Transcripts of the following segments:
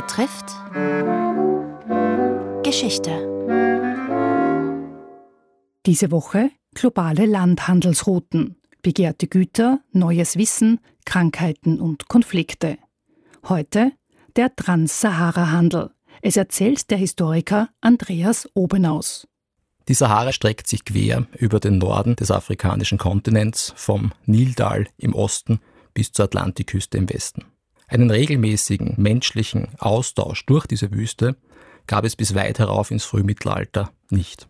betrifft Geschichte. Diese Woche globale Landhandelsrouten, begehrte Güter, neues Wissen, Krankheiten und Konflikte. Heute der Trans-Sahara-Handel. Es erzählt der Historiker Andreas Obenaus. Die Sahara streckt sich quer über den Norden des afrikanischen Kontinents vom Niltal im Osten bis zur Atlantikküste im Westen. Einen regelmäßigen menschlichen Austausch durch diese Wüste gab es bis weit herauf ins Frühmittelalter nicht.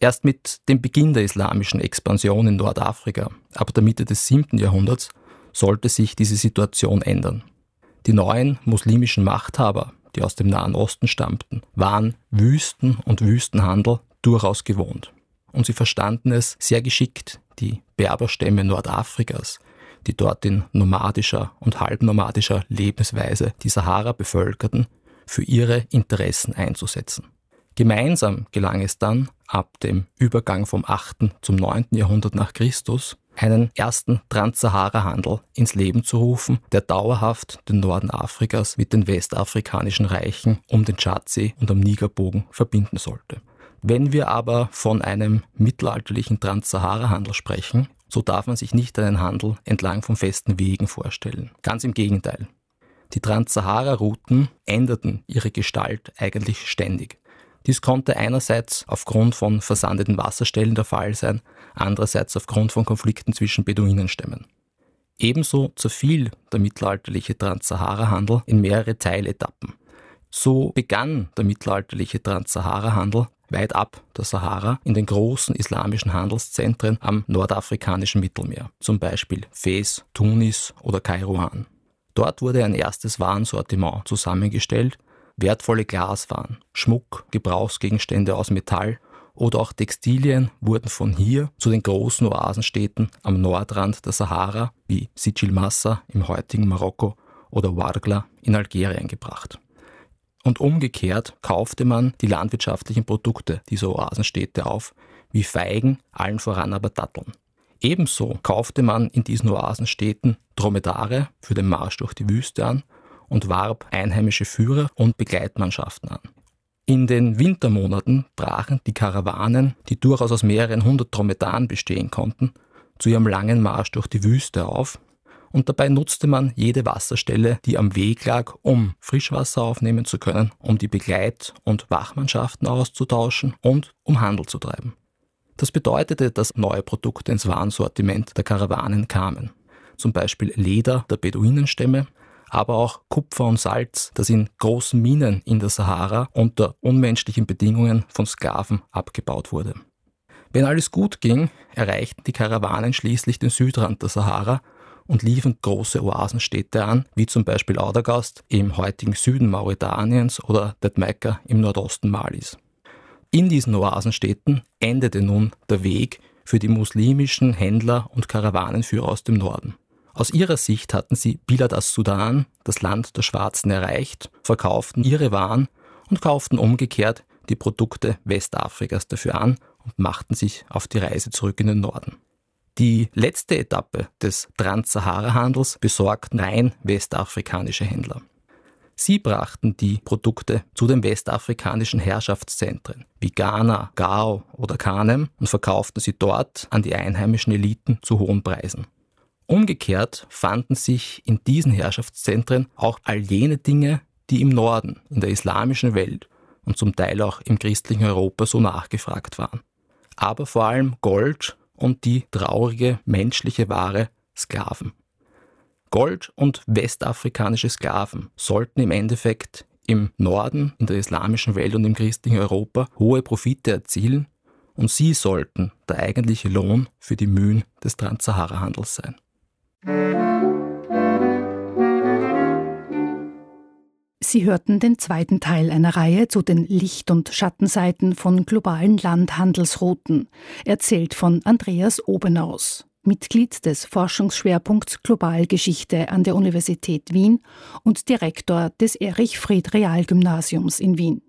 Erst mit dem Beginn der islamischen Expansion in Nordafrika, ab der Mitte des 7. Jahrhunderts, sollte sich diese Situation ändern. Die neuen muslimischen Machthaber, die aus dem Nahen Osten stammten, waren Wüsten und Wüstenhandel durchaus gewohnt. Und sie verstanden es sehr geschickt, die Berberstämme Nordafrikas, die dort in nomadischer und halbnomadischer Lebensweise die Sahara bevölkerten, für ihre Interessen einzusetzen. Gemeinsam gelang es dann, ab dem Übergang vom 8. zum 9. Jahrhundert nach Christus, einen ersten Transsahara-Handel ins Leben zu rufen, der dauerhaft den Norden Afrikas mit den westafrikanischen Reichen um den Tschadsee und am Nigerbogen verbinden sollte. Wenn wir aber von einem mittelalterlichen Transsahara-Handel sprechen, so darf man sich nicht einen Handel entlang von festen Wegen vorstellen. Ganz im Gegenteil. Die Transsahara-Routen änderten ihre Gestalt eigentlich ständig. Dies konnte einerseits aufgrund von versandeten Wasserstellen der Fall sein, andererseits aufgrund von Konflikten zwischen Beduinenstämmen. Ebenso zerfiel der mittelalterliche Transsahara-Handel in mehrere Teiletappen. So begann der mittelalterliche Transsahara-Handel weit ab der Sahara in den großen islamischen Handelszentren am nordafrikanischen Mittelmeer, zum Beispiel Fez, Tunis oder Kairouan. Dort wurde ein erstes Warensortiment zusammengestellt, wertvolle Glaswaren, Schmuck, Gebrauchsgegenstände aus Metall oder auch Textilien wurden von hier zu den großen Oasenstädten am Nordrand der Sahara wie Sijil Massa im heutigen Marokko oder Wargla in Algerien gebracht. Und umgekehrt kaufte man die landwirtschaftlichen Produkte dieser Oasenstädte auf, wie Feigen, allen voran aber Datteln. Ebenso kaufte man in diesen Oasenstädten Dromedare für den Marsch durch die Wüste an und warb einheimische Führer und Begleitmannschaften an. In den Wintermonaten brachen die Karawanen, die durchaus aus mehreren hundert Dromedaren bestehen konnten, zu ihrem langen Marsch durch die Wüste auf und dabei nutzte man jede Wasserstelle, die am Weg lag, um Frischwasser aufnehmen zu können, um die Begleit- und Wachmannschaften auszutauschen und um Handel zu treiben. Das bedeutete, dass neue Produkte ins Warensortiment der Karawanen kamen. Zum Beispiel Leder der Beduinenstämme, aber auch Kupfer und Salz, das in großen Minen in der Sahara unter unmenschlichen Bedingungen von Sklaven abgebaut wurde. Wenn alles gut ging, erreichten die Karawanen schließlich den Südrand der Sahara und liefen große Oasenstädte an, wie zum Beispiel Audagast im heutigen Süden Mauretaniens oder Detmeika im Nordosten Malis. In diesen Oasenstädten endete nun der Weg für die muslimischen Händler und Karawanenführer aus dem Norden. Aus ihrer Sicht hatten sie Bilad as-Sudan, das Land der Schwarzen, erreicht, verkauften ihre Waren und kauften umgekehrt die Produkte Westafrikas dafür an und machten sich auf die Reise zurück in den Norden. Die letzte Etappe des Trans-Sahara-Handels besorgten rein westafrikanische Händler. Sie brachten die Produkte zu den westafrikanischen Herrschaftszentren wie Ghana, Gao oder Kanem und verkauften sie dort an die einheimischen Eliten zu hohen Preisen. Umgekehrt fanden sich in diesen Herrschaftszentren auch all jene Dinge, die im Norden, in der islamischen Welt und zum Teil auch im christlichen Europa so nachgefragt waren. Aber vor allem Gold und die traurige menschliche Ware Sklaven. Gold und westafrikanische Sklaven sollten im Endeffekt im Norden, in der islamischen Welt und im christlichen Europa hohe Profite erzielen und sie sollten der eigentliche Lohn für die Mühen des Transsahara-Handels sein. Sie hörten den zweiten Teil einer Reihe zu den Licht- und Schattenseiten von globalen Landhandelsrouten, erzählt von Andreas Obenaus, Mitglied des Forschungsschwerpunkts Globalgeschichte an der Universität Wien und Direktor des Erich Fried Realgymnasiums in Wien.